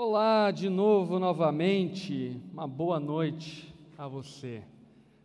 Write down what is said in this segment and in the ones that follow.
Olá de novo, novamente, uma boa noite a você.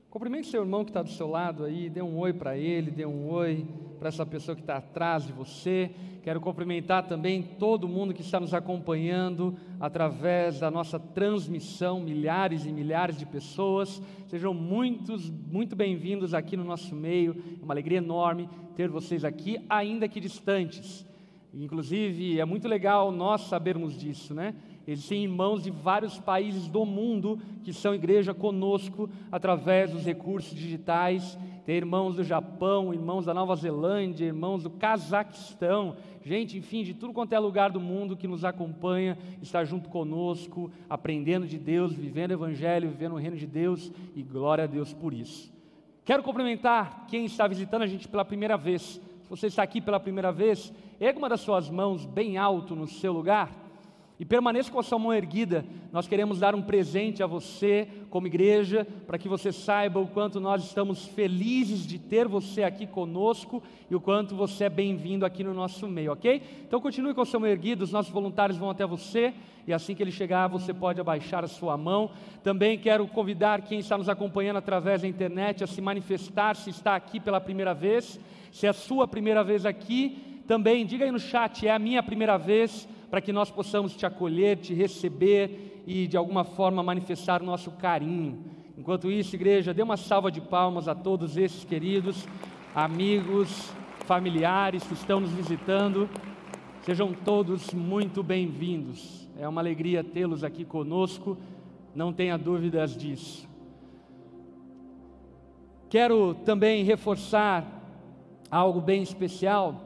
Cumprimente seu irmão que está do seu lado aí, dê um oi para ele, dê um oi para essa pessoa que está atrás de você. Quero cumprimentar também todo mundo que está nos acompanhando através da nossa transmissão, milhares e milhares de pessoas. Sejam muitos, muito bem-vindos aqui no nosso meio. É uma alegria enorme ter vocês aqui, ainda que distantes. Inclusive, é muito legal nós sabermos disso, né? Existem irmãos de vários países do mundo que são igreja conosco através dos recursos digitais. Tem irmãos do Japão, irmãos da Nova Zelândia, irmãos do Cazaquistão, gente, enfim, de tudo quanto é lugar do mundo que nos acompanha, está junto conosco, aprendendo de Deus, vivendo o Evangelho, vivendo o reino de Deus e glória a Deus por isso. Quero cumprimentar quem está visitando a gente pela primeira vez. Você está aqui pela primeira vez, erga uma das suas mãos bem alto no seu lugar e permaneça com a sua mão erguida. Nós queremos dar um presente a você, como igreja, para que você saiba o quanto nós estamos felizes de ter você aqui conosco e o quanto você é bem-vindo aqui no nosso meio, ok? Então continue com a sua mão erguida, os nossos voluntários vão até você e assim que ele chegar, você pode abaixar a sua mão. Também quero convidar quem está nos acompanhando através da internet a se manifestar se está aqui pela primeira vez. Se é a sua primeira vez aqui, também diga aí no chat, é a minha primeira vez, para que nós possamos te acolher, te receber e de alguma forma manifestar o nosso carinho. Enquanto isso, igreja, dê uma salva de palmas a todos esses queridos amigos, familiares que estão nos visitando. Sejam todos muito bem-vindos. É uma alegria tê-los aqui conosco, não tenha dúvidas disso. Quero também reforçar algo bem especial,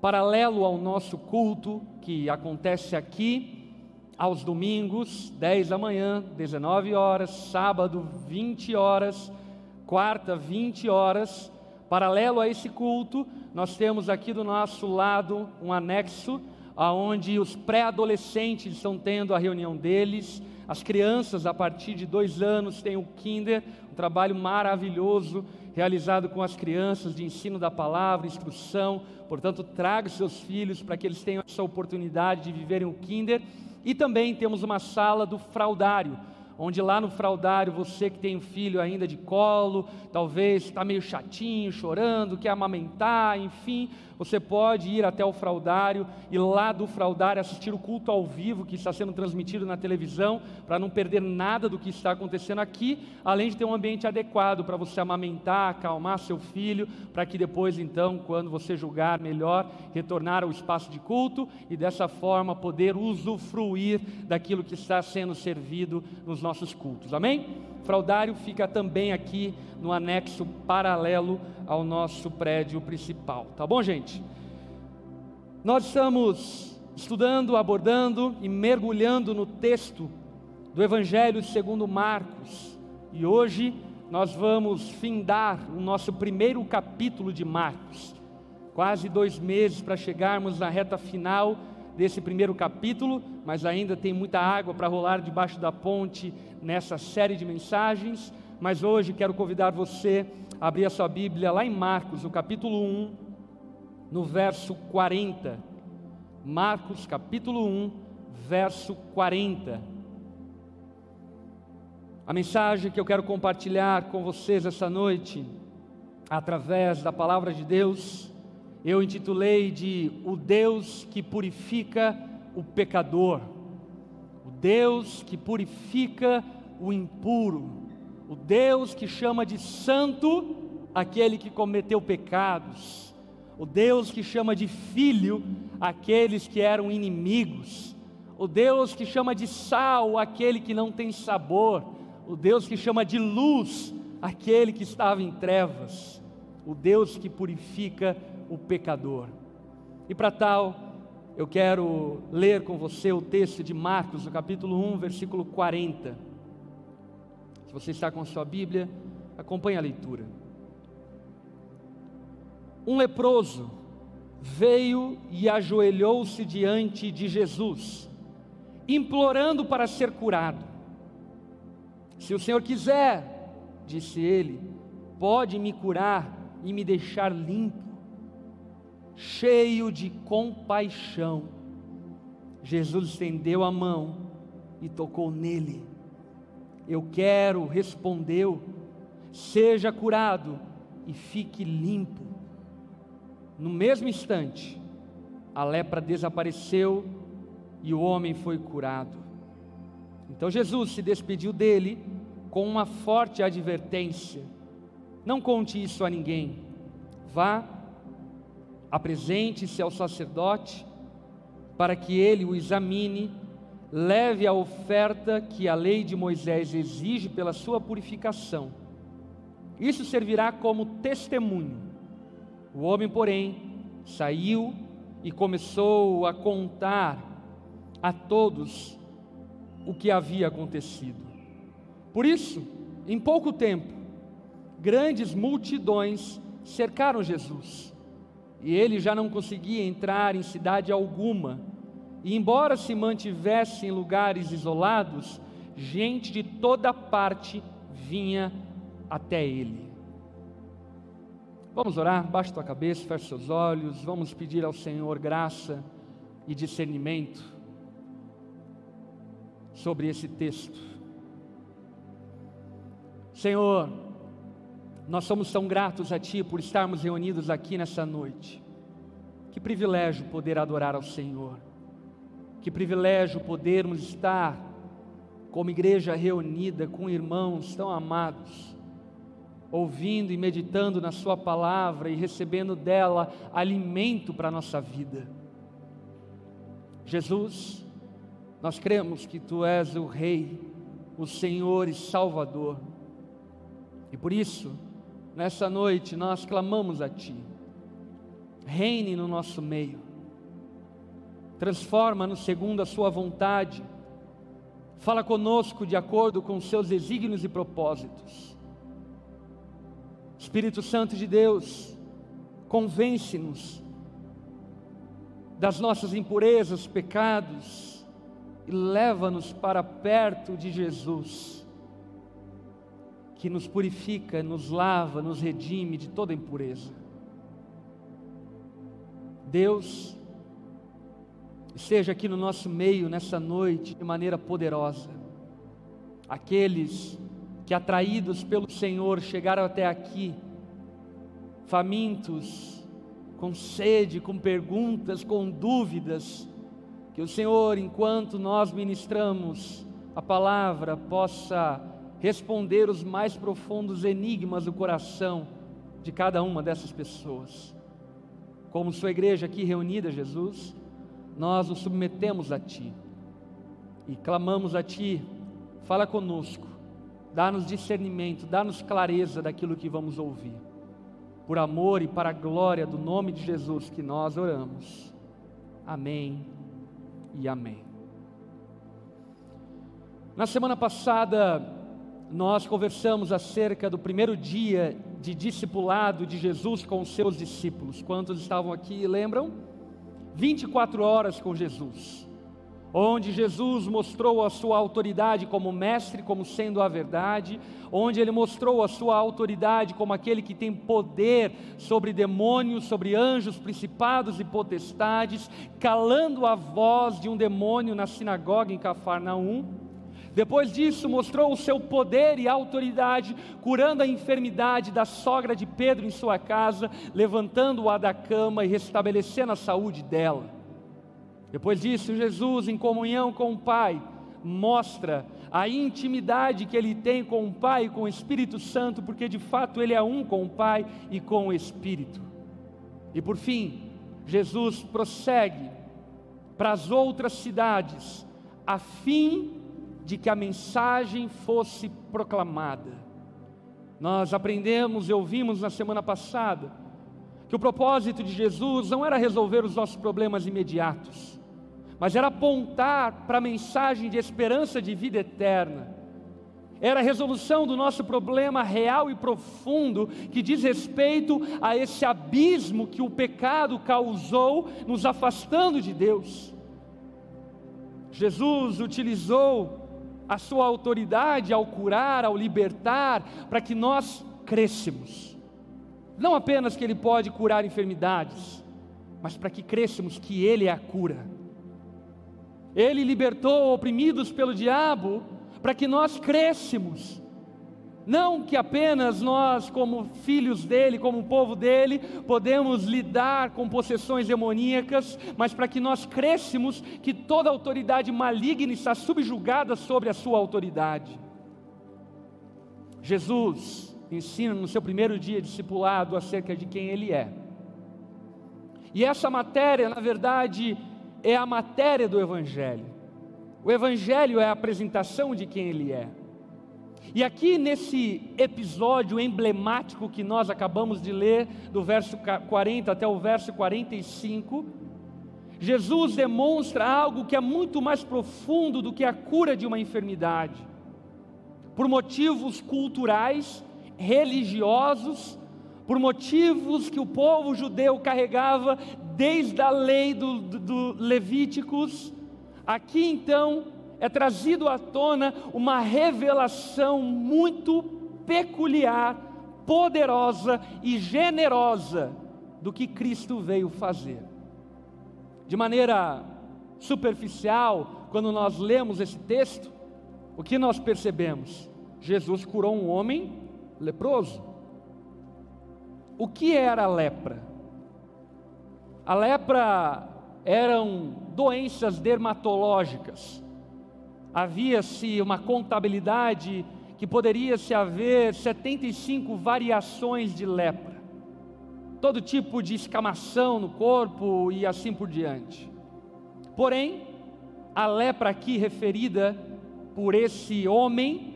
paralelo ao nosso culto que acontece aqui aos domingos, 10 da manhã, 19 horas, sábado, 20 horas, quarta, 20 horas. Paralelo a esse culto, nós temos aqui do nosso lado um anexo aonde os pré-adolescentes estão tendo a reunião deles, as crianças a partir de dois anos têm o Kinder, um trabalho maravilhoso realizado com as crianças de ensino da palavra, instrução. Portanto, traga seus filhos para que eles tenham essa oportunidade de viverem o Kinder. E também temos uma sala do fraudário, onde lá no fraudário, você que tem um filho ainda de colo, talvez está meio chatinho, chorando, quer amamentar, enfim, você pode ir até o fraudário e lá do fraudário assistir o culto ao vivo que está sendo transmitido na televisão, para não perder nada do que está acontecendo aqui, além de ter um ambiente adequado para você amamentar, acalmar seu filho, para que depois, então, quando você julgar melhor, retornar ao espaço de culto e dessa forma poder usufruir daquilo que está sendo servido nos nossos cultos. Amém? fraudário fica também aqui no anexo paralelo ao nosso prédio principal. Tá bom, gente? Nós estamos estudando, abordando e mergulhando no texto do Evangelho segundo Marcos. E hoje nós vamos findar o nosso primeiro capítulo de Marcos. Quase dois meses para chegarmos na reta final desse primeiro capítulo, mas ainda tem muita água para rolar debaixo da ponte nessa série de mensagens. Mas hoje quero convidar você a abrir a sua Bíblia lá em Marcos, no capítulo 1, no verso 40. Marcos, capítulo 1, verso 40. A mensagem que eu quero compartilhar com vocês essa noite, através da palavra de Deus, eu intitulei de O Deus que purifica o pecador, o Deus que purifica o impuro, o Deus que chama de santo aquele que cometeu pecados, o Deus que chama de filho aqueles que eram inimigos, o Deus que chama de sal aquele que não tem sabor, o Deus que chama de luz aquele que estava em trevas, o Deus que purifica o pecador. E para tal, eu quero ler com você o texto de Marcos, no capítulo 1, versículo 40. Se você está com a sua Bíblia, acompanhe a leitura. Um leproso veio e ajoelhou-se diante de Jesus, implorando para ser curado. Se o Senhor quiser, disse ele, pode me curar e me deixar limpo cheio de compaixão. Jesus estendeu a mão e tocou nele. Eu quero, respondeu, seja curado e fique limpo. No mesmo instante, a lepra desapareceu e o homem foi curado. Então Jesus se despediu dele com uma forte advertência: não conte isso a ninguém. Vá, apresente-se ao sacerdote para que ele o examine, leve a oferta que a lei de Moisés exige pela sua purificação. Isso servirá como testemunho. O homem, porém, saiu e começou a contar a todos o que havia acontecido. Por isso, em pouco tempo, grandes multidões cercaram Jesus e ele já não conseguia entrar em cidade alguma. E embora se mantivesse em lugares isolados, gente de toda parte vinha até ele. Vamos orar, baixe tua cabeça, feche seus olhos, vamos pedir ao Senhor graça e discernimento sobre esse texto. Senhor, nós somos tão gratos a Ti por estarmos reunidos aqui nessa noite. Que privilégio poder adorar ao Senhor. Que privilégio podermos estar como igreja reunida com irmãos tão amados, ouvindo e meditando na Sua palavra e recebendo dela alimento para a nossa vida. Jesus, nós cremos que Tu és o Rei, o Senhor e Salvador, e por isso, nessa noite nós clamamos a Ti, reine no nosso meio, transforma-nos segundo a Sua vontade, fala conosco de acordo com os Seus desígnios e propósitos. Espírito Santo de Deus, convence-nos das nossas impurezas, pecados, e leva-nos para perto de Jesus que nos purifica, nos lava, nos redime de toda impureza. Deus, esteja aqui no nosso meio nessa noite de maneira poderosa. Aqueles que, atraídos pelo Senhor, chegaram até aqui, famintos, com sede, com perguntas, com dúvidas, que o Senhor, enquanto nós ministramos a palavra, possa responder os mais profundos enigmas do coração de cada uma dessas pessoas. Como sua igreja aqui reunida, Jesus, nós nos submetemos a Ti e clamamos a Ti, fala conosco, dá-nos discernimento, dá-nos clareza daquilo que vamos ouvir. Por amor e para a glória do nome de Jesus que nós oramos. Amém e amém. Na semana passada, nós conversamos acerca do primeiro dia de discipulado de Jesus com os seus discípulos. Quantos estavam aqui, lembram? 24 horas com Jesus, onde Jesus mostrou a sua autoridade como mestre, como sendo a verdade, onde ele mostrou a sua autoridade como aquele que tem poder sobre demônios, sobre anjos, principados e potestades, calando a voz de um demônio na sinagoga em Cafarnaum depois disso, mostrou o seu poder e autoridade, curando a enfermidade da sogra de Pedro em sua casa, levantando-a da cama e restabelecendo a saúde dela. Depois disso, Jesus, em comunhão com o Pai, mostra a intimidade que ele tem com o Pai e com o Espírito Santo, porque de fato ele é um com o Pai e com o Espírito. E por fim, Jesus prossegue para as outras cidades, a fim de que a mensagem fosse proclamada. Nós aprendemos e ouvimos na semana passada que o propósito de Jesus não era resolver os nossos problemas imediatos, mas era apontar para a mensagem de esperança de vida eterna. Era a resolução do nosso problema real e profundo que diz respeito a esse abismo que o pecado causou, nos afastando de Deus. Jesus utilizou a sua autoridade ao curar, ao libertar, para que nós crescemos. Não apenas que Ele pode curar enfermidades, mas para que crescemos que Ele é a cura. Ele libertou oprimidos pelo diabo para que nós crescêssemos. Não que apenas nós, como filhos dele, como povo dele, podemos lidar com possessões demoníacas, mas para que nós crescemos, que toda autoridade maligna está subjugada sobre a sua autoridade. Jesus ensina no seu primeiro dia discipulado acerca de quem ele é. E essa matéria, na verdade, é a matéria do Evangelho. O Evangelho é a apresentação de quem ele é. E aqui nesse episódio emblemático que nós acabamos de ler, do verso 40 até o verso 45, Jesus demonstra algo que é muito mais profundo do que a cura de uma enfermidade. Por motivos culturais, religiosos, por motivos que o povo judeu carregava desde a lei do, do, Levíticos, aqui então é trazido à tona uma revelação muito peculiar, poderosa e generosa do que Cristo veio fazer. De maneira superficial, quando nós lemos esse texto, o que nós percebemos? Jesus curou um homem leproso. O que era a lepra? A lepra eram doenças dermatológicas havia-se uma contabilidade que poderia se haver 75 variações de lepra, todo tipo de escamação no corpo e assim por diante. Porém, a lepra aqui referida por esse homem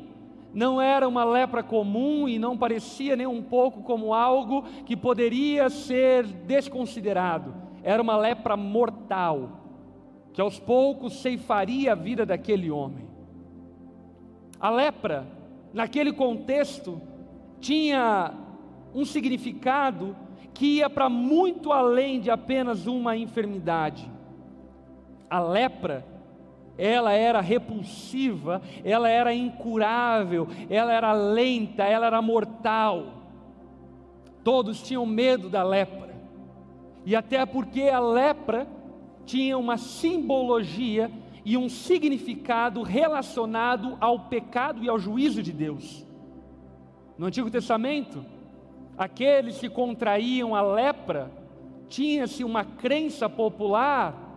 não era uma lepra comum e não parecia nem um pouco como algo que poderia ser desconsiderado. Era uma lepra mortal que aos poucos ceifaria a vida daquele homem. A lepra, naquele contexto, tinha um significado que ia para muito além de apenas uma enfermidade. A lepra, ela era repulsiva, ela era incurável, ela era lenta, ela era mortal. Todos tinham medo da lepra. E até porque a lepra tinha uma simbologia e um significado relacionado ao pecado e ao juízo de Deus. No Antigo Testamento, aqueles que contraíam a lepra, tinha-se uma crença popular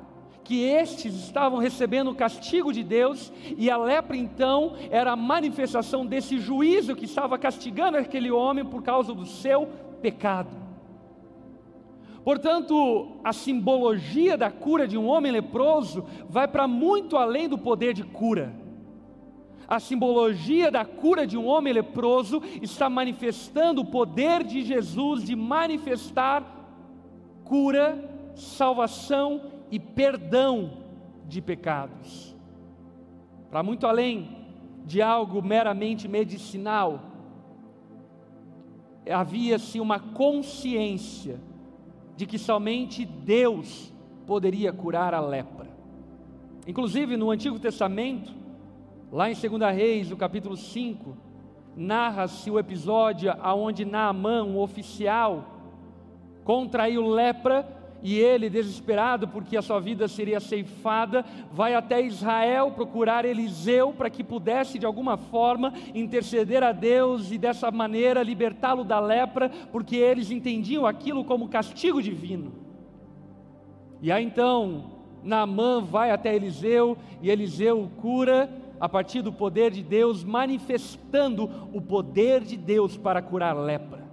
que estes estavam recebendo o castigo de Deus, e a lepra então era a manifestação desse juízo que estava castigando aquele homem por causa do seu pecado. Portanto, a simbologia da cura de um homem leproso vai para muito além do poder de cura. A simbologia da cura de um homem leproso está manifestando o poder de Jesus de manifestar cura, salvação e perdão de pecados. Para muito além de algo meramente medicinal, havia-se uma consciência de que somente Deus poderia curar a lepra. Inclusive no Antigo Testamento, lá em 2 Reis, no capítulo 5, narra-se o episódio onde Naamã, um oficial, contraiu lepra e ele, desesperado porque a sua vida seria ceifada, vai até Israel procurar Eliseu para que pudesse de alguma forma interceder a Deus e dessa maneira libertá-lo da lepra, porque eles entendiam aquilo como castigo divino. E aí então, Naamã vai até Eliseu e Eliseu cura a partir do poder de Deus, manifestando o poder de Deus para curar lepra.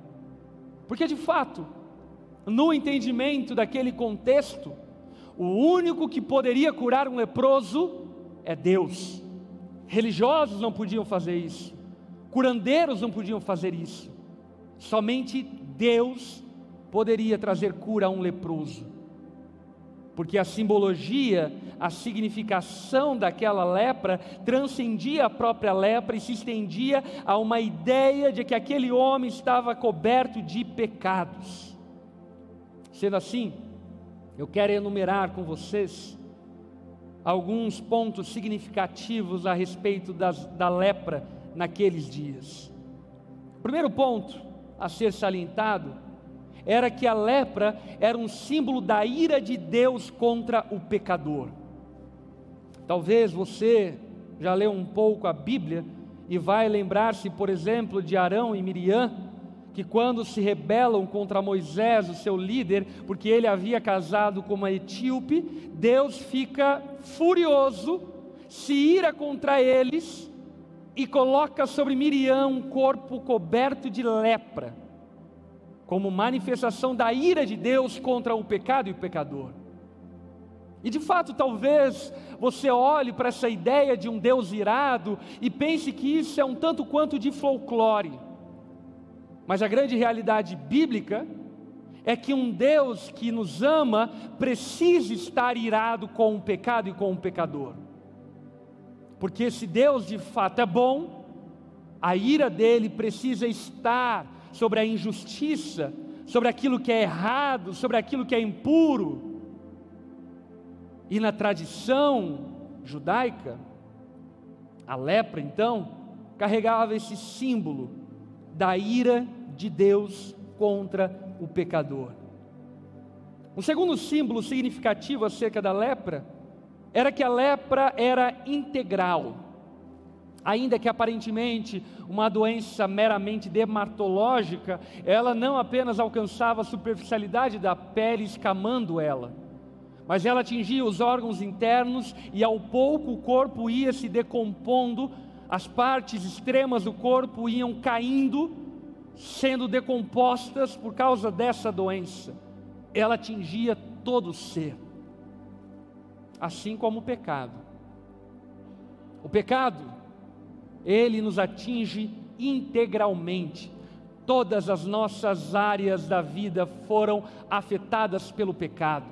Porque de fato, no entendimento daquele contexto, o único que poderia curar um leproso é Deus. Religiosos não podiam fazer isso, curandeiros não podiam fazer isso, somente Deus poderia trazer cura a um leproso, porque a simbologia, a significação daquela lepra transcendia a própria lepra e se estendia a uma ideia de que aquele homem estava coberto de pecados. Sendo assim, eu quero enumerar com vocês alguns pontos significativos a respeito das, da lepra naqueles dias. O primeiro ponto a ser salientado era que a lepra era um símbolo da ira de Deus contra o pecador. Talvez você já leu um pouco a Bíblia e vai lembrar-se, por exemplo, de Arão e Miriam, que quando se rebelam contra Moisés, o seu líder, porque ele havia casado com uma etíope, Deus fica furioso, se ira contra eles e coloca sobre Miriam um corpo coberto de lepra, como manifestação da ira de Deus contra o pecado e o pecador. E de fato, talvez você olhe para essa ideia de um Deus irado e pense que isso é um tanto quanto de folclore. Mas a grande realidade bíblica é que um Deus que nos ama precisa estar irado com o pecado e com o pecador. Porque se Deus de fato é bom, a ira dele precisa estar sobre a injustiça, sobre aquilo que é errado, sobre aquilo que é impuro e na tradição judaica, a lepra, então, carregava esse símbolo da ira de Deus contra o pecador. Um segundo símbolo significativo acerca da lepra era que a lepra era integral. Ainda que aparentemente uma doença meramente dermatológica, ela não apenas alcançava a superficialidade da pele escamando ela mas ela atingia os órgãos internos e ao pouco o corpo ia se decompondo, as partes extremas do corpo iam caindo, sendo decompostas por causa dessa doença. Ela atingia todo o ser, assim como o pecado. O pecado, ele nos atinge integralmente. Todas as nossas áreas da vida foram afetadas pelo pecado.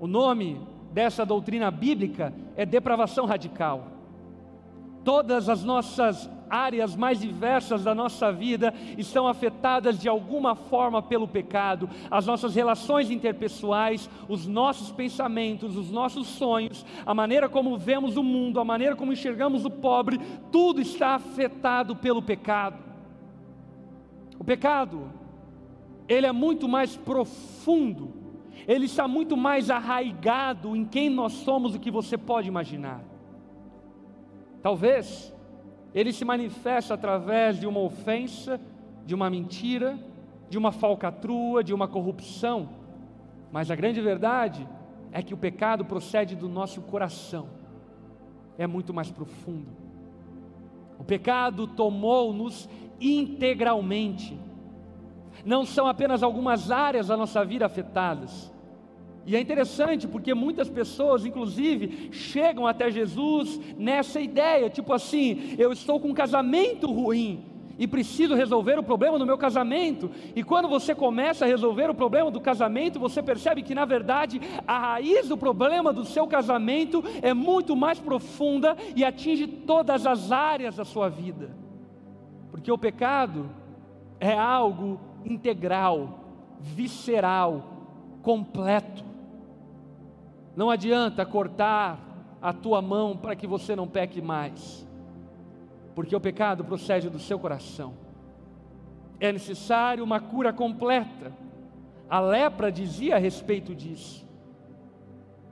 O nome dessa doutrina bíblica é depravação radical. Todas as nossas áreas mais diversas da nossa vida estão afetadas de alguma forma pelo pecado. As nossas relações interpessoais, os nossos pensamentos, os nossos sonhos, a maneira como vemos o mundo, a maneira como enxergamos o pobre, tudo está afetado pelo pecado. O pecado, ele é muito mais profundo ele está muito mais arraigado em quem nós somos do que você pode imaginar. Talvez ele se manifeste através de uma ofensa, de uma mentira, de uma falcatrua, de uma corrupção, mas a grande verdade é que o pecado procede do nosso coração, é muito mais profundo. O pecado tomou-nos integralmente, não são apenas algumas áreas da nossa vida afetadas, e é interessante porque muitas pessoas, inclusive, chegam até Jesus nessa ideia, tipo assim: eu estou com um casamento ruim e preciso resolver o problema do meu casamento. E quando você começa a resolver o problema do casamento, você percebe que na verdade a raiz do problema do seu casamento é muito mais profunda e atinge todas as áreas da sua vida. Porque o pecado é algo integral, visceral, completo. Não adianta cortar a tua mão para que você não peque mais, porque o pecado procede do seu coração. É necessário uma cura completa. A lepra dizia a respeito disso.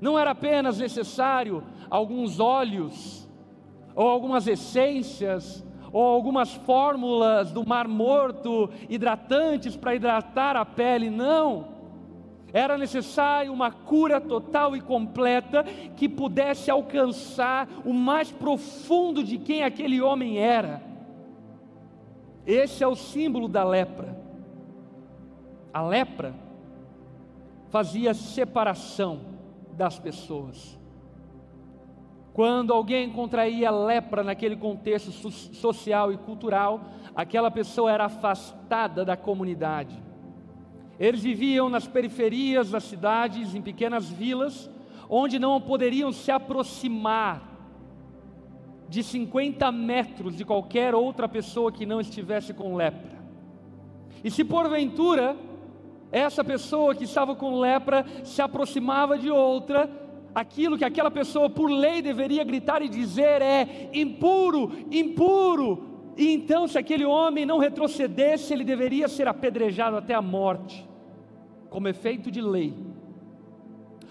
Não era apenas necessário alguns óleos, ou algumas essências, ou algumas fórmulas do mar morto, hidratantes para hidratar a pele, não era necessário uma cura total e completa que pudesse alcançar o mais profundo de quem aquele homem era. Esse é o símbolo da lepra. A lepra fazia separação das pessoas. Quando alguém contraía lepra naquele contexto social e cultural, aquela pessoa era afastada da comunidade eles viviam nas periferias das cidades, em pequenas vilas, onde não poderiam se aproximar de 50 metros de qualquer outra pessoa que não estivesse com lepra. E se porventura essa pessoa que estava com lepra se aproximava de outra, aquilo que aquela pessoa por lei deveria gritar e dizer é impuro, impuro. E então, se aquele homem não retrocedesse, ele deveria ser apedrejado até a morte como efeito de lei.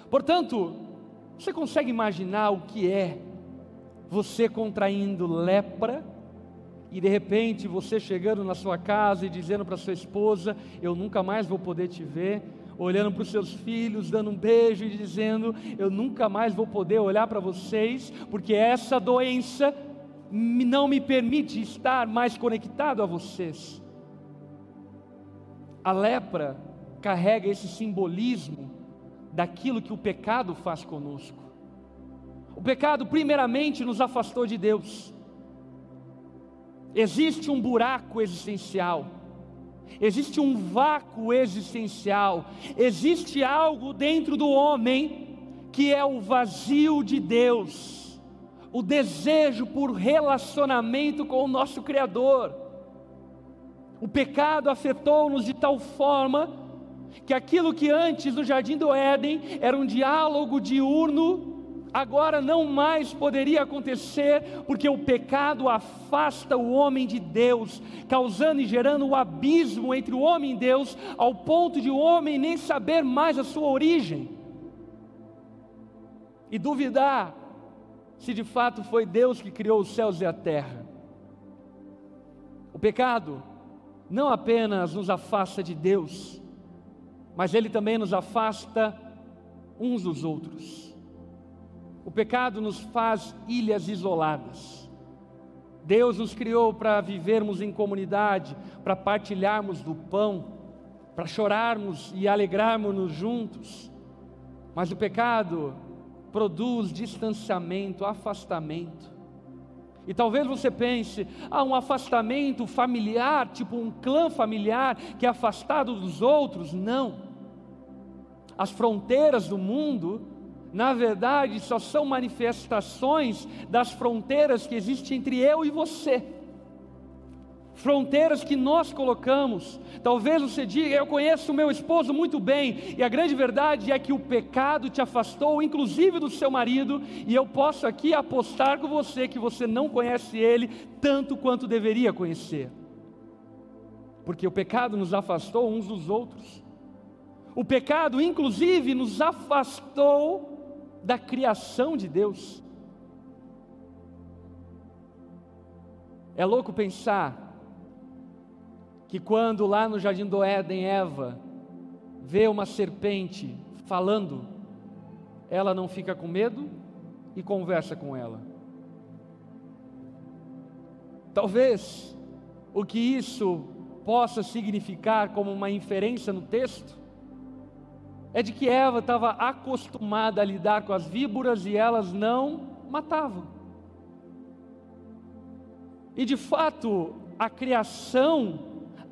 Portanto, Você consegue imaginar o que é você contraindo lepra e de repente você chegando na sua casa e dizendo para sua esposa: Eu nunca mais vou poder te ver, olhando para os seus filhos, dando um beijo e dizendo: Eu nunca mais vou poder olhar para vocês, porque essa doença não me permite estar mais conectado a vocês. A lepra carrega esse simbolismo daquilo que o pecado faz conosco. O pecado, primeiramente, nos afastou de Deus. Existe um buraco existencial, existe um vácuo existencial, existe algo dentro do homem que é o vazio de Deus, o desejo por relacionamento com o nosso Criador. O pecado afetou-nos de tal forma que aquilo que antes no jardim do Éden era um diálogo diurno agora não mais poderia acontecer, porque o pecado afasta o homem de Deus, causando e gerando o um abismo entre o homem e Deus, ao ponto de o homem nem saber mais a sua origem e duvidar se de fato foi Deus que criou os céus e a terra. O pecado não apenas nos afasta de Deus, mas ele também nos afasta uns dos outros. O pecado nos faz ilhas isoladas. Deus nos criou para vivermos em comunidade, para partilharmos do pão, para chorarmos e alegrarmos-nos juntos. Mas o pecado produz distanciamento, afastamento. E talvez você pense, ah, um afastamento familiar, tipo um clã familiar que é afastado dos outros. Não. As fronteiras do mundo na verdade, só são manifestações das fronteiras que existem entre eu e você. Fronteiras que nós colocamos. Talvez você diga, eu conheço o meu esposo muito bem, e a grande verdade é que o pecado te afastou, inclusive do seu marido, e eu posso aqui apostar com você que você não conhece ele tanto quanto deveria conhecer. Porque o pecado nos afastou uns dos outros. O pecado, inclusive, nos afastou da criação de Deus. É louco pensar que quando lá no jardim do Éden Eva vê uma serpente falando, ela não fica com medo e conversa com ela. Talvez o que isso possa significar como uma inferência no texto é de que Eva estava acostumada a lidar com as víboras e elas não matavam. E de fato, a criação,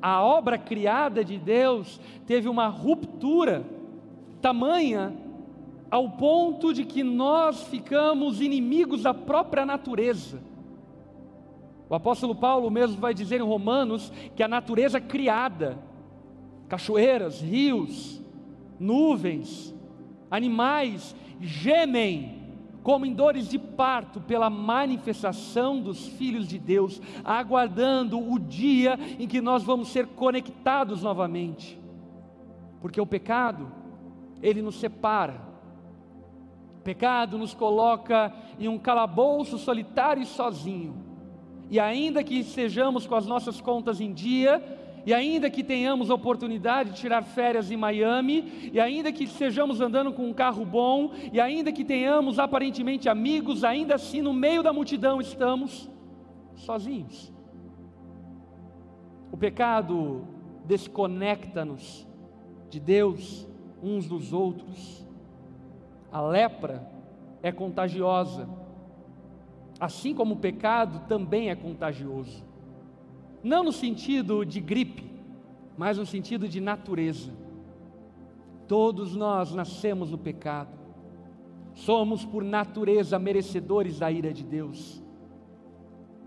a obra criada de Deus, teve uma ruptura tamanha ao ponto de que nós ficamos inimigos da própria natureza. O apóstolo Paulo mesmo vai dizer em Romanos que a natureza criada, cachoeiras, rios, nuvens, animais gemem como em dores de parto pela manifestação dos filhos de Deus, aguardando o dia em que nós vamos ser conectados novamente. Porque o pecado, ele nos separa. O pecado nos coloca em um calabouço solitário e sozinho. E ainda que estejamos com as nossas contas em dia, e ainda que tenhamos oportunidade de tirar férias em Miami, e ainda que estejamos andando com um carro bom, e ainda que tenhamos aparentemente amigos, ainda assim no meio da multidão estamos sozinhos. O pecado desconecta-nos de Deus uns dos outros. A lepra é contagiosa, assim como o pecado também é contagioso não no sentido de gripe, mas no sentido de natureza. Todos nós nascemos no pecado, somos por natureza merecedores da ira de Deus.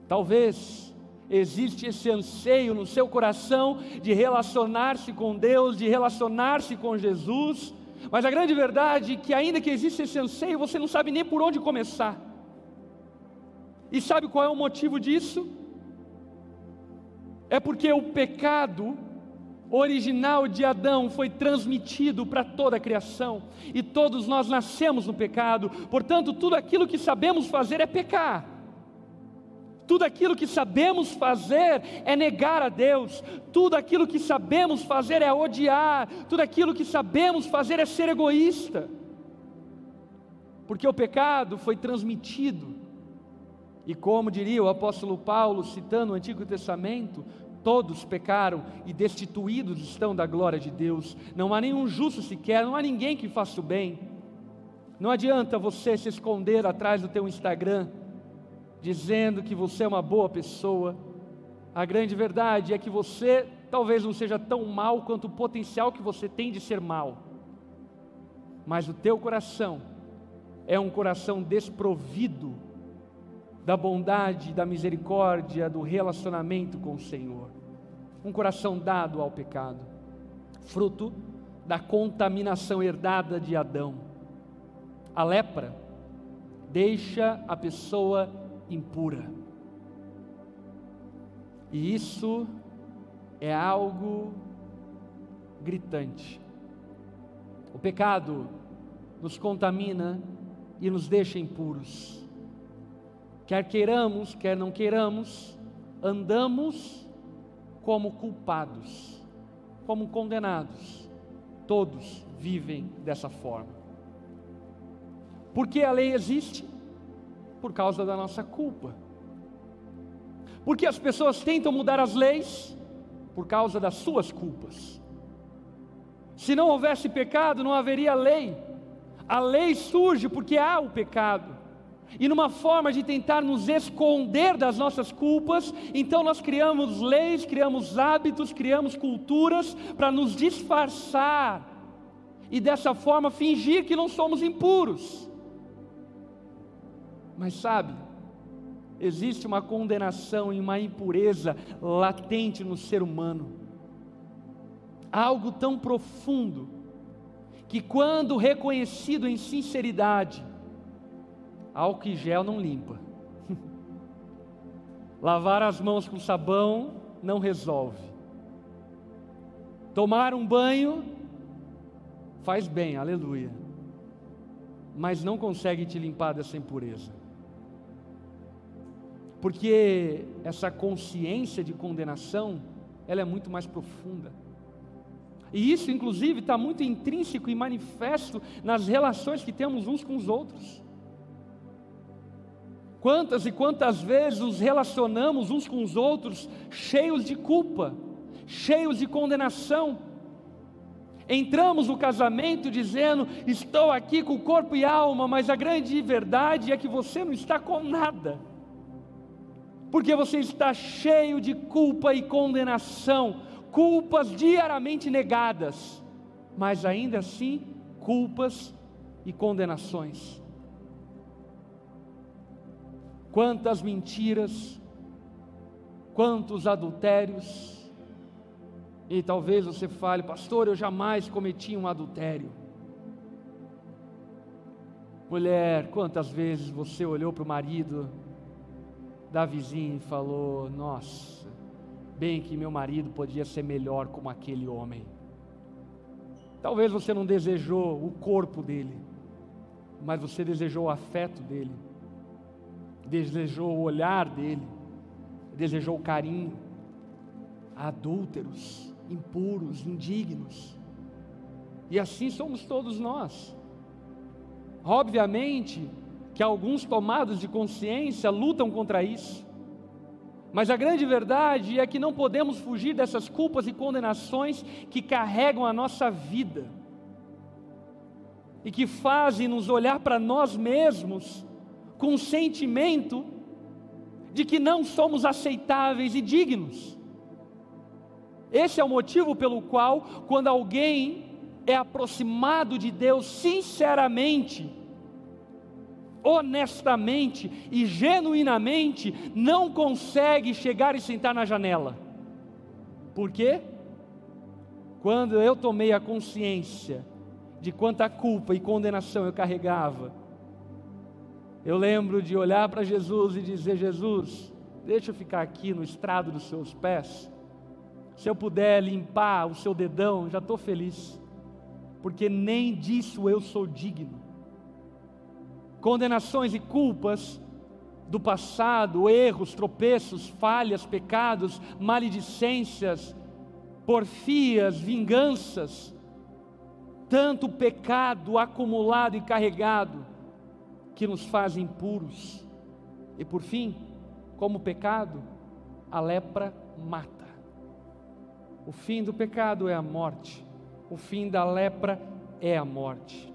Talvez existe esse anseio no seu coração de relacionar-se com Deus, de relacionar-se com Jesus, mas a grande verdade é que, ainda que exista esse anseio, você não sabe nem por onde começar. E sabe qual é o motivo disso? É porque o pecado original de Adão foi transmitido para toda a criação, e todos nós nascemos no pecado, portanto, tudo aquilo que sabemos fazer é pecar. Tudo aquilo que sabemos fazer é negar a Deus, tudo aquilo que sabemos fazer é odiar, tudo aquilo que sabemos fazer é ser egoísta. Porque o pecado foi transmitido, e como diria o apóstolo Paulo, citando o Antigo Testamento, Todos pecaram e destituídos estão da glória de Deus. Não há nenhum justo sequer, não há ninguém que faça o bem. Não adianta você se esconder atrás do teu Instagram, dizendo que você é uma boa pessoa. A grande verdade é que você talvez não seja tão mal quanto o potencial que você tem de ser mal. Mas o teu coração é um coração desprovido da bondade, da misericórdia, do relacionamento com o Senhor. Um coração dado ao pecado, fruto da contaminação herdada de Adão. A lepra deixa a pessoa impura. E isso é algo gritante. O pecado nos contamina e nos deixa impuros. Quer queiramos, quer não queiramos, andamos como culpados, como condenados. Todos vivem dessa forma. Por que a lei existe? Por causa da nossa culpa. Porque as pessoas tentam mudar as leis? Por causa das suas culpas. Se não houvesse pecado, não haveria lei. A lei surge porque há o pecado. E numa forma de tentar nos esconder das nossas culpas, então nós criamos leis, criamos hábitos, criamos culturas para nos disfarçar e dessa forma fingir que não somos impuros. Mas sabe, existe uma condenação e uma impureza latente no ser humano, algo tão profundo, que quando reconhecido em sinceridade, álcool e gel não limpa. Lavar as mãos com sabão não resolve. Tomar um banho faz bem, aleluia. Mas não consegue te limpar dessa impureza. Porque essa consciência de condenação, ela é muito mais profunda. E isso, inclusive, está muito intrínseco e manifesto nas relações que temos uns com os outros. Quantas e quantas vezes nos relacionamos uns com os outros cheios de culpa, cheios de condenação. Entramos no casamento dizendo: Estou aqui com corpo e alma, mas a grande verdade é que você não está com nada, porque você está cheio de culpa e condenação, culpas diariamente negadas, mas ainda assim, culpas e condenações. Quantas mentiras, quantos adultérios. E talvez você fale, pastor, eu jamais cometi um adultério. Mulher, quantas vezes você olhou para o marido da vizinha e falou: Nossa, bem que meu marido podia ser melhor como aquele homem. Talvez você não desejou o corpo dele, mas você desejou o afeto dele desejou o olhar dele, desejou o carinho. Adúlteros, impuros, indignos. E assim somos todos nós. Obviamente que alguns tomados de consciência lutam contra isso. Mas a grande verdade é que não podemos fugir dessas culpas e condenações que carregam a nossa vida e que fazem nos olhar para nós mesmos com o sentimento de que não somos aceitáveis e dignos. Esse é o motivo pelo qual, quando alguém é aproximado de Deus sinceramente, honestamente e genuinamente, não consegue chegar e sentar na janela. Por quê? Quando eu tomei a consciência de quanta culpa e condenação eu carregava, eu lembro de olhar para Jesus e dizer: Jesus, deixa eu ficar aqui no estrado dos seus pés, Se eu puder limpar o seu dedão, já estou feliz, porque nem disso eu sou digno. Condenações e culpas do passado, erros, tropeços, falhas, pecados, maledicências, porfias, vinganças, tanto pecado acumulado e carregado que nos fazem puros. E por fim, como pecado, a lepra mata. O fim do pecado é a morte, o fim da lepra é a morte.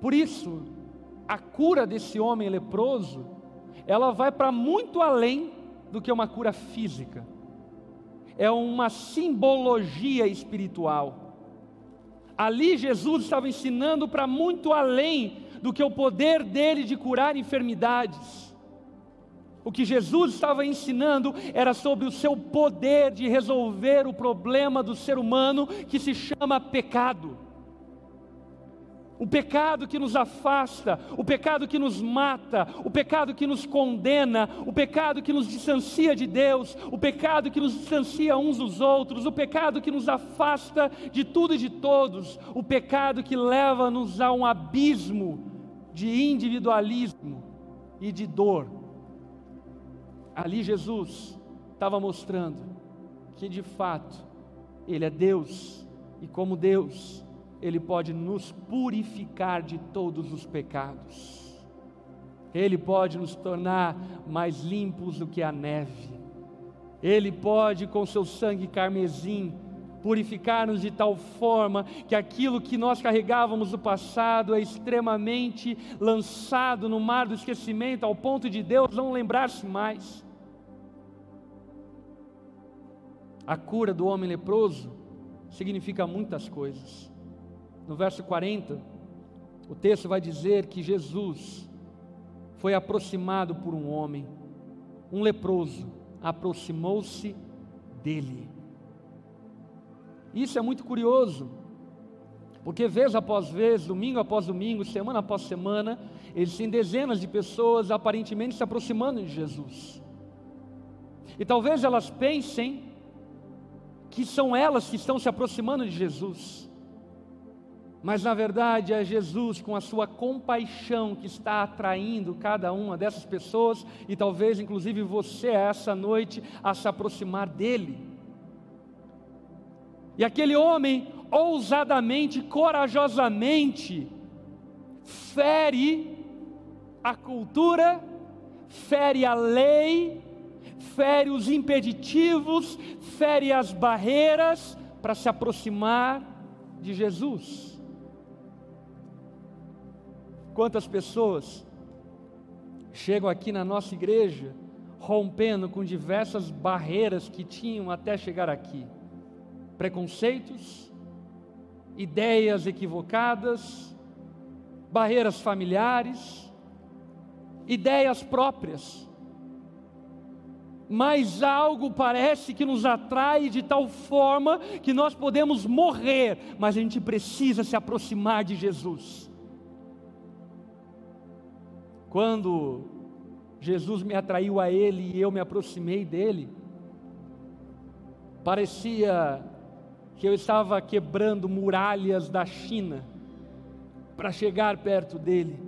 Por isso, a cura desse homem leproso, ela vai para muito além do que uma cura física. É uma simbologia espiritual. Ali Jesus estava ensinando para muito além do que o poder dele de curar enfermidades. O que Jesus estava ensinando era sobre o seu poder de resolver o problema do ser humano que se chama pecado. O pecado que nos afasta, o pecado que nos mata, o pecado que nos condena, o pecado que nos distancia de Deus, o pecado que nos distancia uns dos outros, o pecado que nos afasta de tudo e de todos, o pecado que leva-nos a um abismo de individualismo e de dor. Ali Jesus estava mostrando que de fato Ele é Deus e, como Deus, Ele pode nos purificar de todos os pecados. Ele pode nos tornar mais limpos do que a neve. Ele pode, com seu sangue carmesim, purificar-nos de tal forma que aquilo que nós carregávamos no passado é extremamente lançado no mar do esquecimento, ao ponto de Deus não lembrar-se mais. A cura do homem leproso significa muitas coisas. No verso 40, o texto vai dizer que Jesus foi aproximado por um homem, um leproso, aproximou-se dele. Isso é muito curioso, porque vez após vez, domingo após domingo, semana após semana, existem dezenas de pessoas aparentemente se aproximando de Jesus. E talvez elas pensem que são elas que estão se aproximando de Jesus. Mas na verdade é Jesus, com a sua compaixão, que está atraindo cada uma dessas pessoas, e talvez inclusive você essa noite, a se aproximar dele. E aquele homem, ousadamente, corajosamente, fere a cultura, fere a lei, fere os impeditivos, fere as barreiras para se aproximar de Jesus. Quantas pessoas chegam aqui na nossa igreja rompendo com diversas barreiras que tinham até chegar aqui? Preconceitos, ideias equivocadas, barreiras familiares, ideias próprias mas algo parece que nos atrai de tal forma que nós podemos morrer, mas a gente precisa se aproximar de Jesus. Quando Jesus me atraiu a Ele e eu me aproximei dele, parecia que eu estava quebrando muralhas da China para chegar perto dele,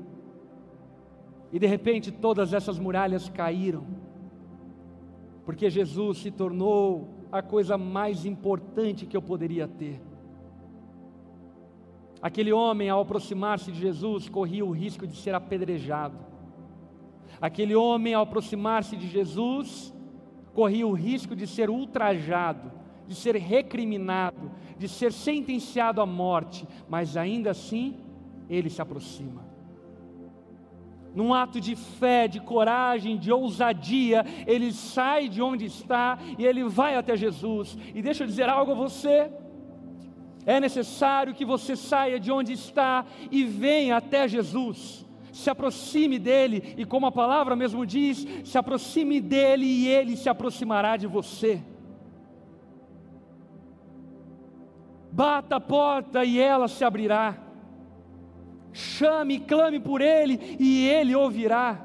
e de repente todas essas muralhas caíram porque Jesus se tornou a coisa mais importante que eu poderia ter. Aquele homem, ao aproximar-se de Jesus, corria o risco de ser apedrejado. Aquele homem, ao aproximar-se de Jesus, corria o risco de ser ultrajado, de ser recriminado, de ser sentenciado à morte, mas ainda assim, ele se aproxima num ato de fé, de coragem, de ousadia, ele sai de onde está e ele vai até Jesus. E deixa eu dizer algo a você. É necessário que você saia de onde está e venha até Jesus. Se aproxime dele, e como a palavra mesmo diz, se aproxime dele e ele se aproximará de você. Bata a porta e ela se abrirá chame, clame por Ele e Ele ouvirá.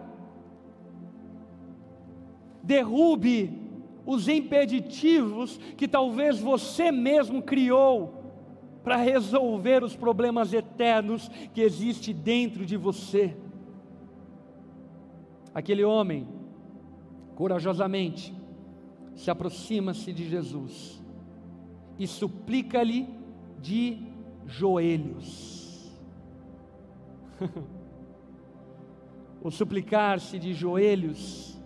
Derrube os impeditivos que talvez você mesmo criou para resolver os problemas eternos que existem dentro de você. Aquele homem, corajosamente, se aproxima-se de Jesus e suplica-lhe de joelhos. o suplicar-se de joelhos,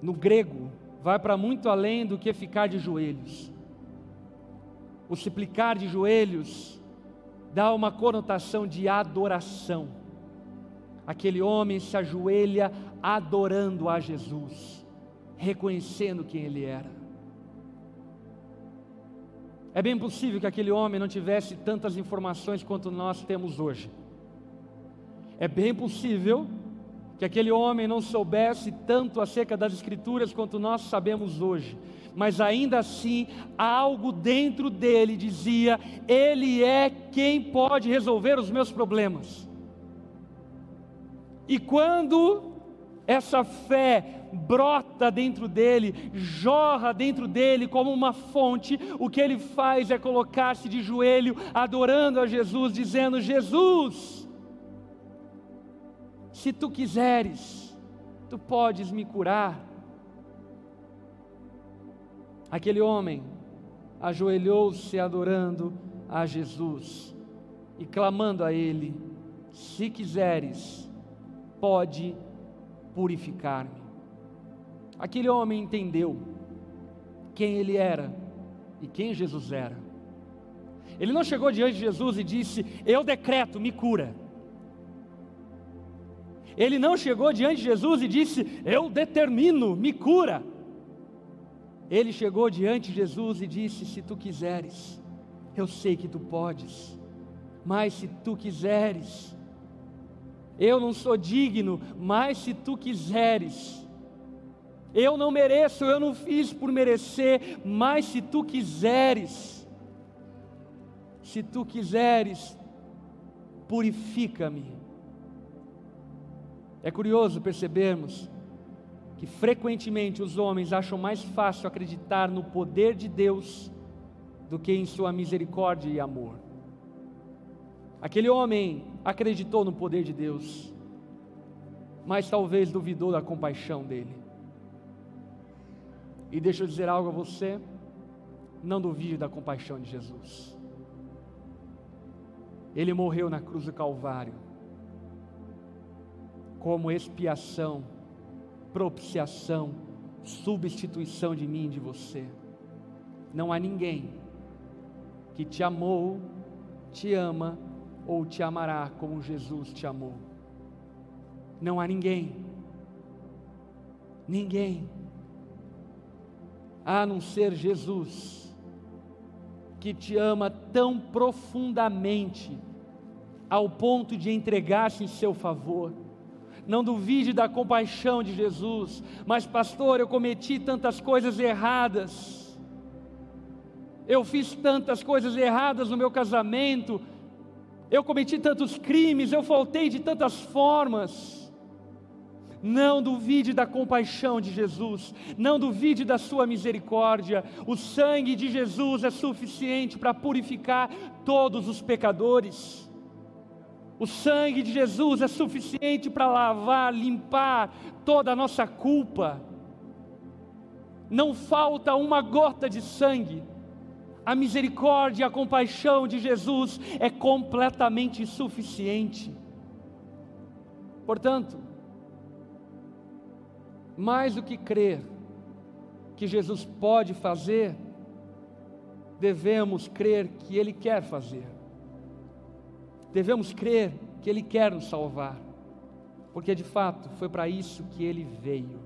no grego, vai para muito além do que ficar de joelhos. O suplicar de joelhos dá uma conotação de adoração. Aquele homem se ajoelha adorando a Jesus, reconhecendo quem ele era. É bem possível que aquele homem não tivesse tantas informações quanto nós temos hoje. É bem possível que aquele homem não soubesse tanto acerca das Escrituras quanto nós sabemos hoje mas ainda assim algo dentro dele dizia: Ele é quem pode resolver os meus problemas. E quando essa fé brota dentro dele, jorra dentro dele como uma fonte, o que ele faz é colocar-se de joelho, adorando a Jesus, dizendo: Jesus, se tu quiseres, tu podes me curar. Aquele homem ajoelhou-se adorando a Jesus e clamando a Ele: Se quiseres, pode purificar-me. Aquele homem entendeu quem ele era e quem Jesus era. Ele não chegou diante de Jesus e disse: Eu decreto, me cura. Ele não chegou diante de Jesus e disse: Eu determino, me cura. Ele chegou diante de Jesus e disse: Se tu quiseres, eu sei que tu podes, mas se tu quiseres, eu não sou digno, mas se tu quiseres, eu não mereço, eu não fiz por merecer, mas se tu quiseres, se tu quiseres, purifica-me. É curioso percebermos que frequentemente os homens acham mais fácil acreditar no poder de Deus do que em sua misericórdia e amor. Aquele homem acreditou no poder de Deus, mas talvez duvidou da compaixão dele. E deixa eu dizer algo a você: não duvide da compaixão de Jesus. Ele morreu na cruz do Calvário como expiação propiciação, substituição de mim e de você. Não há ninguém que te amou, te ama ou te amará como Jesus te amou. Não há ninguém, ninguém, a não ser Jesus, que te ama tão profundamente, ao ponto de entregar-se em seu favor não duvide da compaixão de Jesus. Mas, pastor, eu cometi tantas coisas erradas. Eu fiz tantas coisas erradas no meu casamento. Eu cometi tantos crimes. Eu faltei de tantas formas. Não duvide da compaixão de Jesus, não duvide da sua misericórdia. O sangue de Jesus é suficiente para purificar todos os pecadores. O sangue de Jesus é suficiente para lavar, limpar toda a nossa culpa. Não falta uma gota de sangue. A misericórdia e a compaixão de Jesus é completamente suficiente. Portanto, mais do que crer que Jesus pode fazer, devemos crer que Ele quer fazer devemos crer que Ele quer nos salvar, porque de fato foi para isso que Ele veio.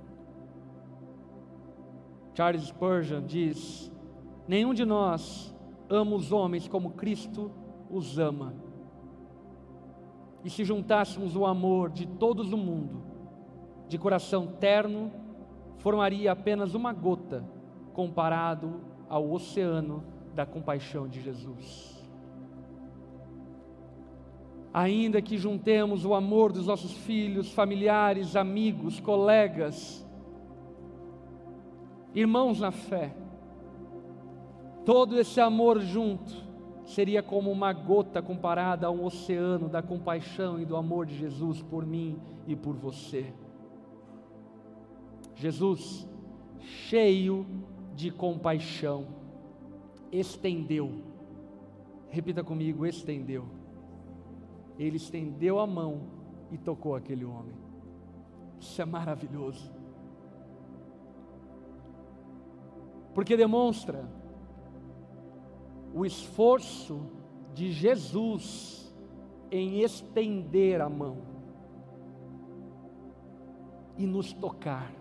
Charles Spurgeon diz: Nenhum de nós ama os homens como Cristo os ama. E se juntássemos o amor de todos o mundo, de coração terno, formaria apenas uma gota comparado ao oceano da compaixão de Jesus ainda que juntemos o amor dos nossos filhos, familiares, amigos, colegas, Irmãos na fé, todo esse amor junto seria como uma gota comparada a um oceano da compaixão e do amor de Jesus por mim e por você. Jesus, cheio de compaixão, estendeu, repita comigo: estendeu. Ele estendeu a mão e tocou aquele homem. Isso é maravilhoso. porque demonstra o esforço de Jesus em estender a mão e nos tocar.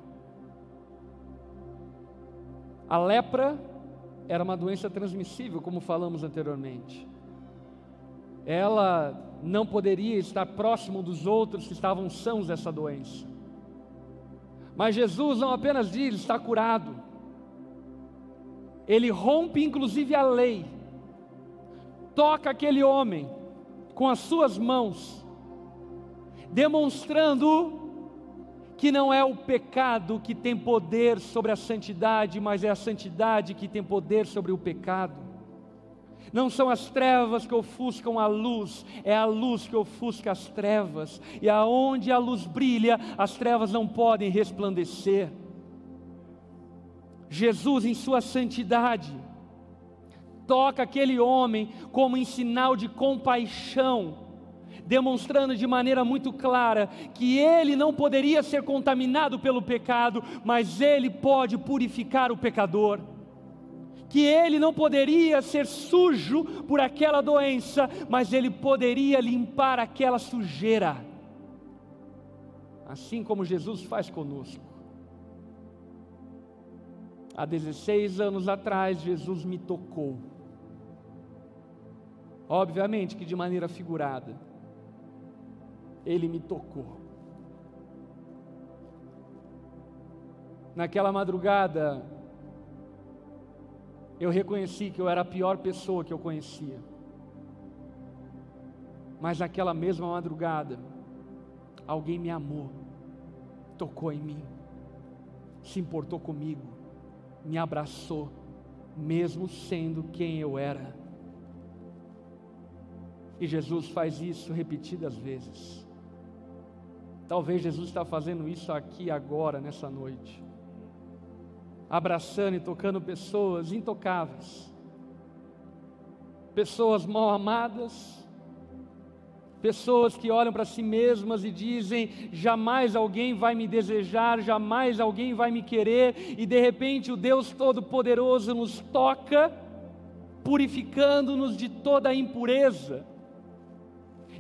A lepra era uma doença transmissível, como falamos anteriormente. Ela não poderia estar próximo dos outros que estavam sãos dessa doença. Mas Jesus não apenas diz está curado, ele rompe inclusive a lei, toca aquele homem com as suas mãos, demonstrando que não é o pecado que tem poder sobre a santidade, mas é a santidade que tem poder sobre o pecado. Não são as trevas que ofuscam a luz, é a luz que ofusca as trevas, e aonde a luz brilha, as trevas não podem resplandecer. Jesus, em sua santidade, toca aquele homem como em sinal de compaixão, demonstrando de maneira muito clara que ele não poderia ser contaminado pelo pecado, mas ele pode purificar o pecador. Que ele não poderia ser sujo por aquela doença, mas ele poderia limpar aquela sujeira. Assim como Jesus faz conosco. Há 16 anos atrás, Jesus me tocou. Obviamente que de maneira figurada. Ele me tocou. Naquela madrugada, eu reconheci que eu era a pior pessoa que eu conhecia. Mas naquela mesma madrugada, alguém me amou, tocou em mim, se importou comigo me abraçou, mesmo sendo quem eu era. E Jesus faz isso repetidas vezes. Talvez Jesus está fazendo isso aqui agora, nessa noite. Abraçando e tocando pessoas intocáveis, pessoas mal amadas, Pessoas que olham para si mesmas e dizem: jamais alguém vai me desejar, jamais alguém vai me querer, e de repente o Deus Todo-Poderoso nos toca, purificando-nos de toda a impureza.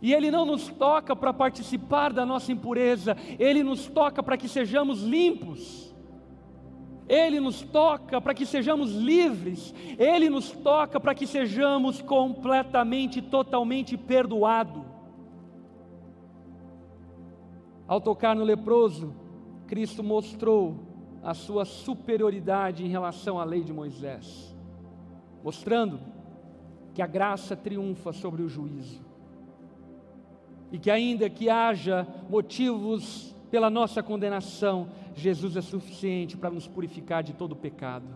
E Ele não nos toca para participar da nossa impureza, Ele nos toca para que sejamos limpos. Ele nos toca para que sejamos livres, Ele nos toca para que sejamos completamente, totalmente perdoados. Ao tocar no leproso, Cristo mostrou a sua superioridade em relação à lei de Moisés, mostrando que a graça triunfa sobre o juízo. E que ainda que haja motivos pela nossa condenação, Jesus é suficiente para nos purificar de todo pecado.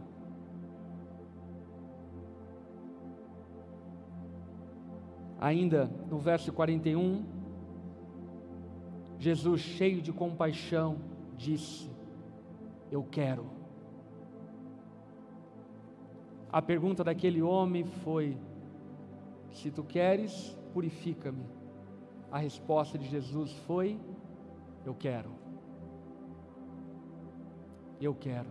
Ainda no verso 41, Jesus, cheio de compaixão, disse: Eu quero. A pergunta daquele homem foi: Se tu queres, purifica-me. A resposta de Jesus foi: Eu quero. Eu quero.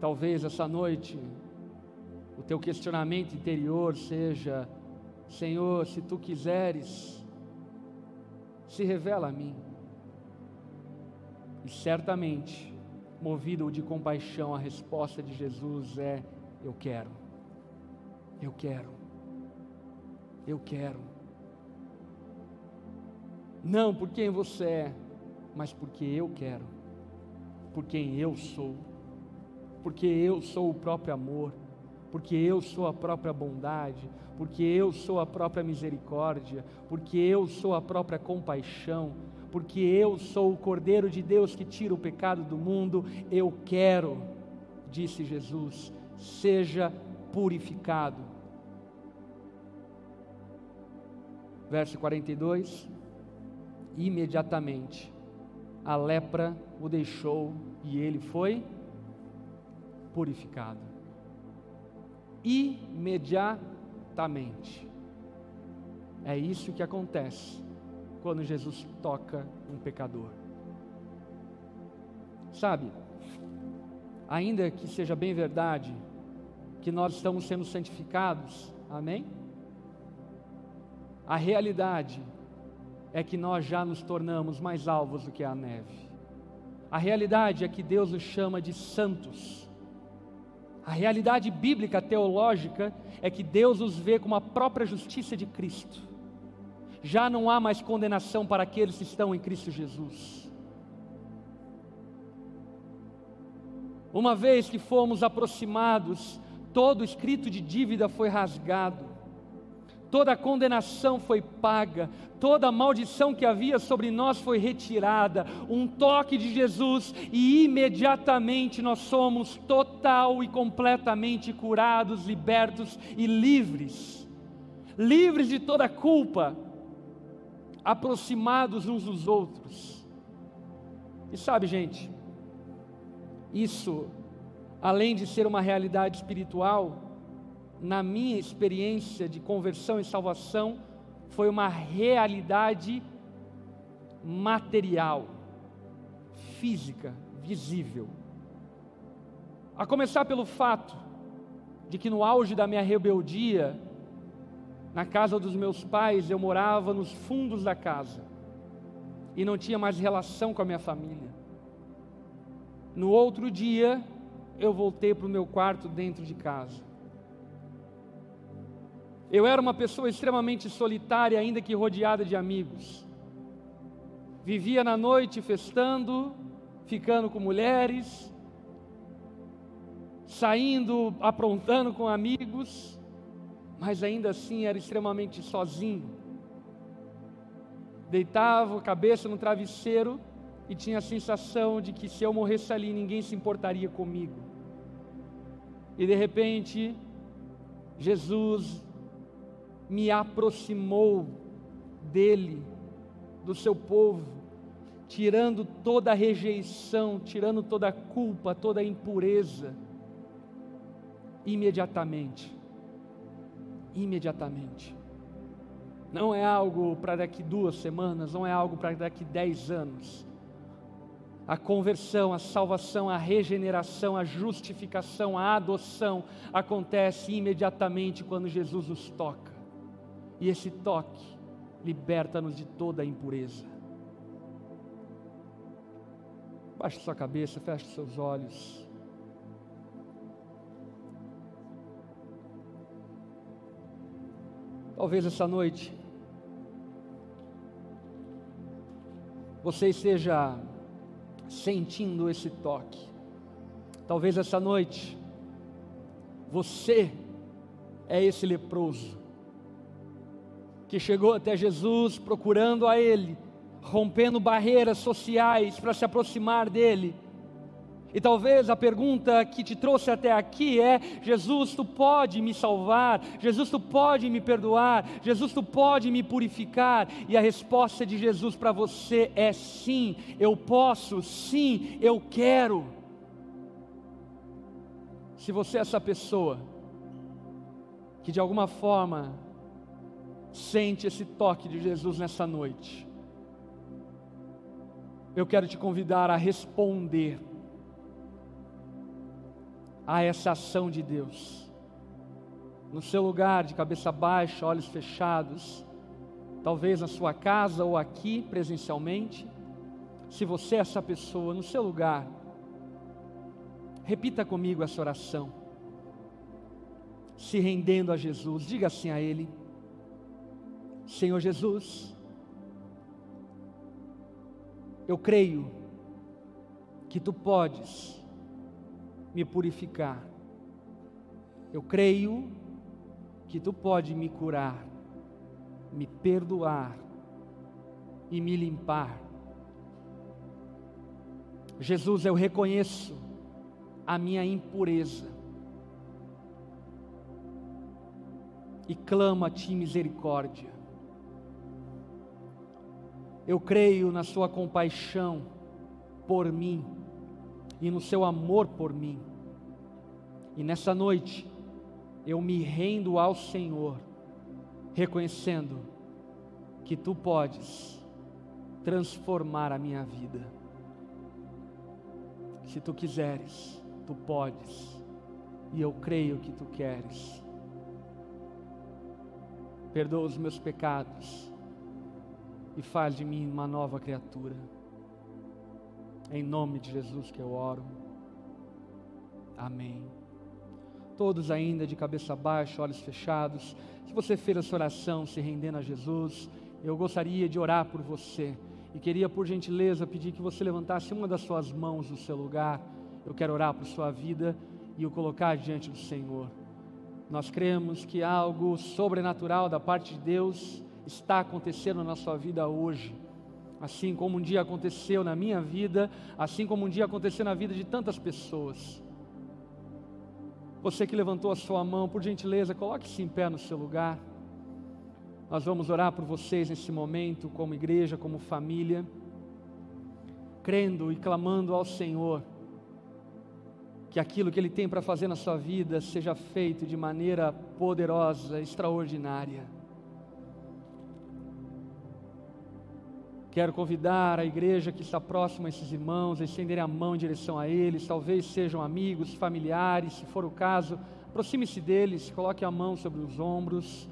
Talvez essa noite o teu questionamento interior seja: Senhor, se tu quiseres, se revela a mim. E certamente, movido de compaixão, a resposta de Jesus é: Eu quero, eu quero, eu quero. Não por quem você é, mas porque eu quero, por quem eu sou, porque eu sou o próprio amor. Porque eu sou a própria bondade, porque eu sou a própria misericórdia, porque eu sou a própria compaixão, porque eu sou o Cordeiro de Deus que tira o pecado do mundo, eu quero, disse Jesus, seja purificado. Verso 42: Imediatamente a lepra o deixou e ele foi purificado. Imediatamente. É isso que acontece quando Jesus toca um pecador. Sabe, ainda que seja bem verdade que nós estamos sendo santificados, amém? A realidade é que nós já nos tornamos mais alvos do que a neve. A realidade é que Deus nos chama de santos. A realidade bíblica teológica é que Deus os vê como a própria justiça de Cristo. Já não há mais condenação para aqueles que estão em Cristo Jesus. Uma vez que fomos aproximados, todo escrito de dívida foi rasgado toda a condenação foi paga, toda a maldição que havia sobre nós foi retirada, um toque de Jesus e imediatamente nós somos total e completamente curados, libertos e livres, livres de toda culpa, aproximados uns dos outros. E sabe, gente, isso, além de ser uma realidade espiritual, na minha experiência de conversão e salvação, foi uma realidade material, física, visível. A começar pelo fato de que no auge da minha rebeldia, na casa dos meus pais, eu morava nos fundos da casa e não tinha mais relação com a minha família. No outro dia, eu voltei para o meu quarto dentro de casa. Eu era uma pessoa extremamente solitária, ainda que rodeada de amigos. Vivia na noite festando, ficando com mulheres, saindo, aprontando com amigos, mas ainda assim era extremamente sozinho. Deitava a cabeça no travesseiro e tinha a sensação de que se eu morresse ali, ninguém se importaria comigo. E de repente, Jesus me aproximou dele, do seu povo, tirando toda a rejeição, tirando toda a culpa, toda a impureza, imediatamente. Imediatamente. Não é algo para daqui duas semanas, não é algo para daqui dez anos. A conversão, a salvação, a regeneração, a justificação, a adoção acontece imediatamente quando Jesus nos toca. E esse toque liberta-nos de toda a impureza. Baixe sua cabeça, feche seus olhos. Talvez essa noite você esteja sentindo esse toque. Talvez essa noite você é esse leproso que chegou até Jesus procurando a Ele, rompendo barreiras sociais para se aproximar dEle. E talvez a pergunta que te trouxe até aqui é: Jesus, tu pode me salvar? Jesus, tu pode me perdoar? Jesus, tu pode me purificar? E a resposta de Jesus para você é sim, eu posso, sim, eu quero. Se você é essa pessoa que de alguma forma sente esse toque de Jesus nessa noite, eu quero te convidar a responder a essa ação de Deus. No seu lugar, de cabeça baixa, olhos fechados, talvez na sua casa ou aqui presencialmente, se você é essa pessoa, no seu lugar, repita comigo essa oração, se rendendo a Jesus, diga assim a Ele. Senhor Jesus, eu creio que tu podes me purificar. Eu creio que tu podes me curar, me perdoar e me limpar Jesus, eu reconheço a minha impureza e clamo a Ti misericórdia. Eu creio na Sua compaixão por mim e no Seu amor por mim. E nessa noite, eu me rendo ao Senhor, reconhecendo que Tu podes transformar a minha vida. Se Tu quiseres, Tu podes, e eu creio que Tu queres. Perdoa os meus pecados e faz de mim uma nova criatura. Em nome de Jesus que eu oro. Amém. Todos ainda de cabeça baixa, olhos fechados. Se você fez essa oração se rendendo a Jesus, eu gostaria de orar por você. E queria, por gentileza, pedir que você levantasse uma das suas mãos do seu lugar. Eu quero orar por sua vida e o colocar diante do Senhor. Nós cremos que algo sobrenatural da parte de Deus está acontecendo na sua vida hoje. Assim como um dia aconteceu na minha vida, assim como um dia aconteceu na vida de tantas pessoas. Você que levantou a sua mão, por gentileza, coloque-se em pé no seu lugar. Nós vamos orar por vocês nesse momento, como igreja, como família, crendo e clamando ao Senhor que aquilo que Ele tem para fazer na sua vida seja feito de maneira poderosa, extraordinária. Quero convidar a igreja que está próxima a esses irmãos a estenderem a mão em direção a eles, talvez sejam amigos, familiares, se for o caso, aproxime-se deles, coloque a mão sobre os ombros,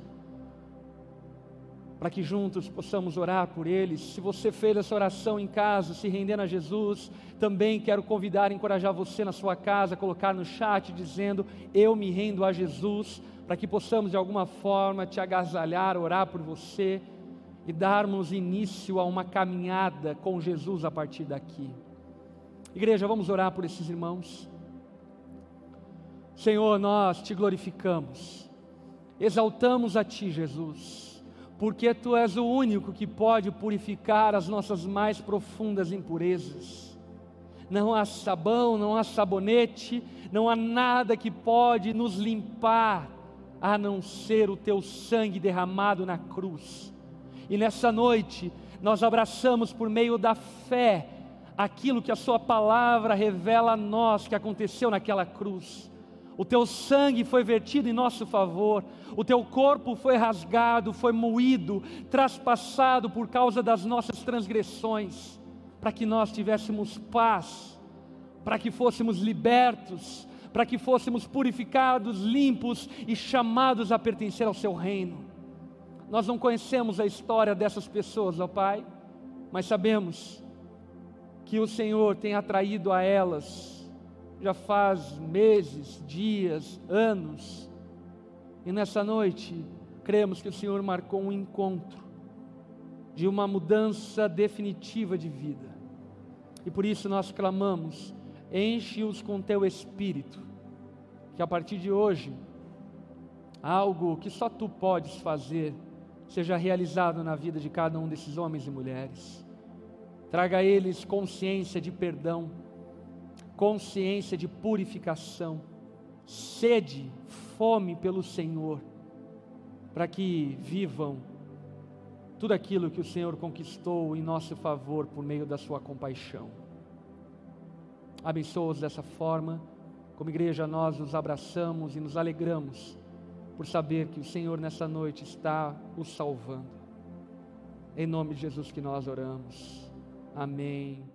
para que juntos possamos orar por eles. Se você fez essa oração em casa, se rendendo a Jesus, também quero convidar e encorajar você na sua casa, colocar no chat dizendo: Eu me rendo a Jesus, para que possamos de alguma forma te agasalhar, orar por você e darmos início a uma caminhada com Jesus a partir daqui. Igreja, vamos orar por esses irmãos. Senhor, nós te glorificamos, exaltamos a Ti, Jesus, porque Tu és o único que pode purificar as nossas mais profundas impurezas. Não há sabão, não há sabonete, não há nada que pode nos limpar, a não ser o Teu sangue derramado na cruz e nessa noite, nós abraçamos por meio da fé aquilo que a Sua palavra revela a nós que aconteceu naquela cruz. O teu sangue foi vertido em nosso favor, o teu corpo foi rasgado, foi moído, traspassado por causa das nossas transgressões, para que nós tivéssemos paz, para que fôssemos libertos, para que fôssemos purificados, limpos e chamados a pertencer ao seu reino. Nós não conhecemos a história dessas pessoas, ó Pai, mas sabemos que o Senhor tem atraído a elas já faz meses, dias, anos. E nessa noite, cremos que o Senhor marcou um encontro de uma mudança definitiva de vida. E por isso nós clamamos: enche-os com teu espírito, que a partir de hoje, algo que só tu podes fazer, seja realizado na vida de cada um desses homens e mulheres. Traga a eles consciência de perdão, consciência de purificação, sede, fome pelo Senhor, para que vivam tudo aquilo que o Senhor conquistou em nosso favor por meio da Sua compaixão. Abençoa-os dessa forma, como igreja, nós os abraçamos e nos alegramos por saber que o Senhor nessa noite está o salvando. Em nome de Jesus que nós oramos. Amém.